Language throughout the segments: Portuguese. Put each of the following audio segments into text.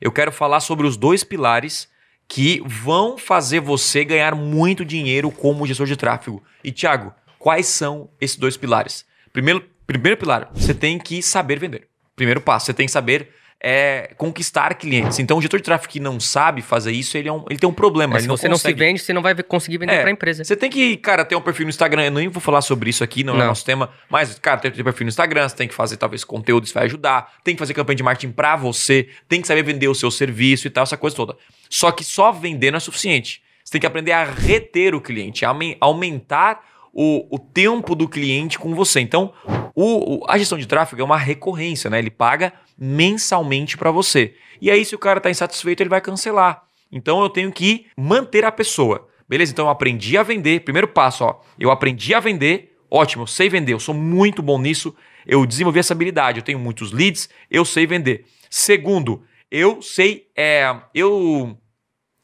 eu quero falar sobre os dois pilares que vão fazer você ganhar muito dinheiro como gestor de tráfego. E Thiago, quais são esses dois pilares? Primeiro, primeiro pilar, você tem que saber vender. Primeiro passo, você tem que saber é conquistar clientes. Então, o gestor de tráfego que não sabe fazer isso, ele, é um, ele tem um problema. É, se não você consegue. não se vende, você não vai conseguir vender é, para a empresa. Você tem que, cara, ter um perfil no Instagram. Eu nem vou falar sobre isso aqui, não, não. é o nosso tema. Mas, cara, ter um perfil no Instagram, você tem que fazer talvez conteúdo, isso vai ajudar. Tem que fazer campanha de marketing para você. Tem que saber vender o seu serviço e tal, essa coisa toda. Só que só vender não é suficiente. Você tem que aprender a reter o cliente, a aumentar o, o tempo do cliente com você. Então, o, o, a gestão de tráfego é uma recorrência, né? Ele paga mensalmente para você. E aí, se o cara está insatisfeito, ele vai cancelar. Então, eu tenho que manter a pessoa. Beleza? Então, eu aprendi a vender. Primeiro passo, ó. Eu aprendi a vender. Ótimo, eu sei vender. Eu sou muito bom nisso. Eu desenvolvi essa habilidade. Eu tenho muitos leads. Eu sei vender. Segundo, eu sei, é, eu,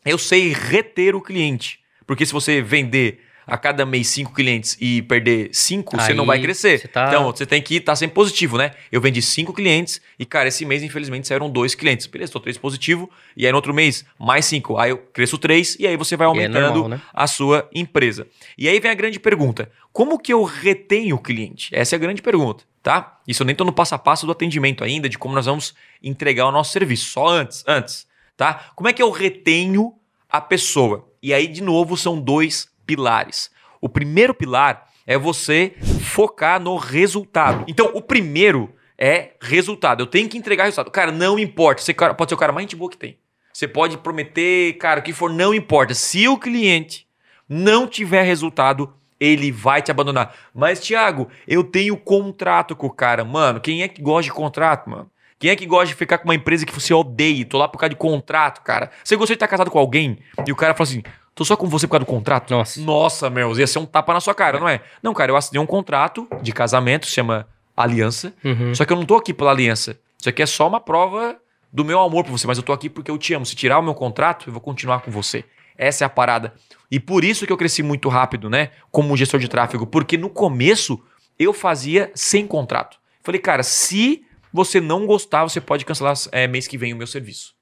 eu sei reter o cliente. Porque se você vender a cada mês cinco clientes e perder cinco, Aí, você não vai crescer. Tá... Então, você tem que estar tá sempre positivo, né? Eu vendi cinco clientes e, cara, esse mês, infelizmente, saíram dois clientes. Beleza, estou três positivo. E aí, no outro mês, mais cinco. Aí eu cresço três e aí você vai aumentando é normal, né? a sua empresa. E aí vem a grande pergunta: como que eu retenho o cliente? Essa é a grande pergunta, tá? Isso eu nem estou no passo a passo do atendimento ainda, de como nós vamos entregar o nosso serviço. Só antes, antes, tá? Como é que eu retenho a pessoa? E aí, de novo, são dois pilares. O primeiro pilar é você focar no resultado. Então, o primeiro é resultado. Eu tenho que entregar resultado. Cara, não importa. Você pode ser o cara mais gente boa que tem. Você pode prometer, cara, o que for, não importa. Se o cliente não tiver resultado, ele vai te abandonar. Mas, Thiago, eu tenho contrato com o cara. Mano, quem é que gosta de contrato, mano? Quem é que gosta de ficar com uma empresa que você odeia? Tô lá por causa de contrato, cara. Você gostaria de estar casado com alguém e o cara fala assim: Tô só com você por causa do contrato? Nossa. Nossa, meu, ia ser um tapa na sua cara, não é? Não, cara, eu assinei um contrato de casamento, se chama aliança. Uhum. Só que eu não tô aqui pela aliança. Isso aqui é só uma prova do meu amor por você, mas eu tô aqui porque eu te amo. Se tirar o meu contrato, eu vou continuar com você. Essa é a parada. E por isso que eu cresci muito rápido, né? Como gestor de tráfego. Porque no começo eu fazia sem contrato. Falei, cara, se você não gostar, você pode cancelar é, mês que vem o meu serviço.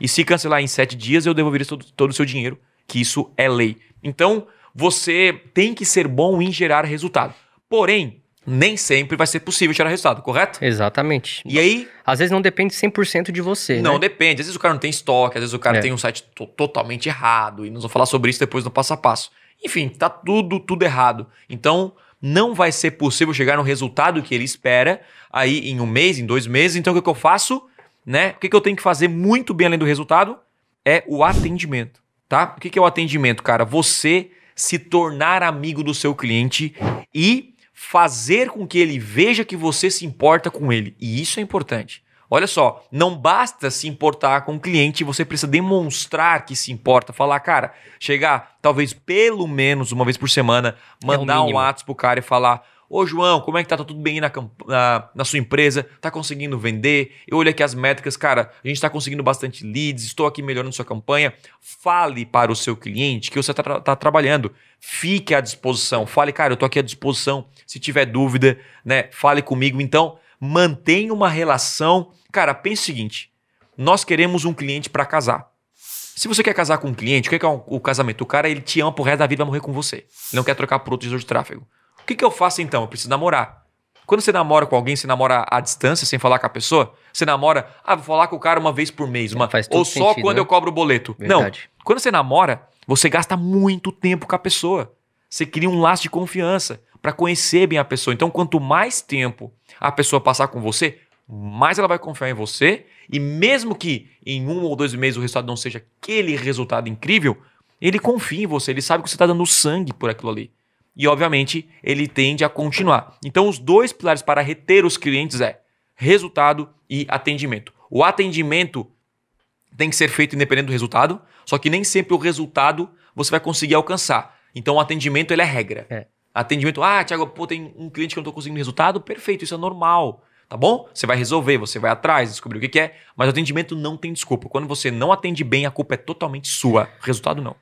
E se cancelar em sete dias, eu devolveria todo, todo o seu dinheiro que isso é lei. Então, você tem que ser bom em gerar resultado. Porém, nem sempre vai ser possível gerar resultado, correto? Exatamente. E aí. Às vezes não depende 100% de você. Não né? depende. Às vezes o cara não tem estoque, às vezes o cara é. tem um site totalmente errado. E nós vamos falar sobre isso depois no passo a passo. Enfim, tá tudo, tudo errado. Então, não vai ser possível chegar no resultado que ele espera aí em um mês, em dois meses. Então, o que, eu faço? Né? O que, que eu tenho que fazer muito bem além do resultado? É o atendimento tá? O que é o atendimento, cara? Você se tornar amigo do seu cliente e fazer com que ele veja que você se importa com ele. E isso é importante. Olha só, não basta se importar com o cliente, você precisa demonstrar que se importa. Falar, cara, chegar talvez pelo menos uma vez por semana, mandar é um WhatsApp pro cara e falar: Ô João, como é que tá? Tá tudo bem na, na, na, sua empresa? Tá conseguindo vender? Eu olho aqui as métricas, cara, a gente tá conseguindo bastante leads, estou aqui melhorando sua campanha. Fale para o seu cliente que você tá, tá trabalhando. Fique à disposição. Fale, cara, eu tô aqui à disposição. Se tiver dúvida, né, fale comigo. Então, mantenha uma relação. Cara, pense o seguinte: nós queremos um cliente para casar. Se você quer casar com um cliente, o que é, que é o casamento? O cara ele te ama pro resto da vida, vai morrer com você. Ele não quer trocar por outro gestor de tráfego que, que eu faço então? Eu preciso namorar. Quando você namora com alguém, você namora à distância, sem falar com a pessoa, você namora, ah, vou falar com o cara uma vez por mês, uma, ou só sentido, quando né? eu cobro o boleto. Verdade. Não. Quando você namora, você gasta muito tempo com a pessoa. Você cria um laço de confiança para conhecer bem a pessoa. Então, quanto mais tempo a pessoa passar com você, mais ela vai confiar em você. E mesmo que em um ou dois meses o resultado não seja aquele resultado incrível, ele confia em você, ele sabe que você está dando sangue por aquilo ali e, obviamente, ele tende a continuar. Então, os dois pilares para reter os clientes é resultado e atendimento. O atendimento tem que ser feito independente do resultado, só que nem sempre o resultado você vai conseguir alcançar. Então, o atendimento ele é regra. É. Atendimento, ah, Thiago, pô, tem um cliente que eu não estou conseguindo resultado, perfeito, isso é normal. Tá bom? Você vai resolver, você vai atrás, descobrir o que, que é, mas o atendimento não tem desculpa. Quando você não atende bem, a culpa é totalmente sua, resultado não.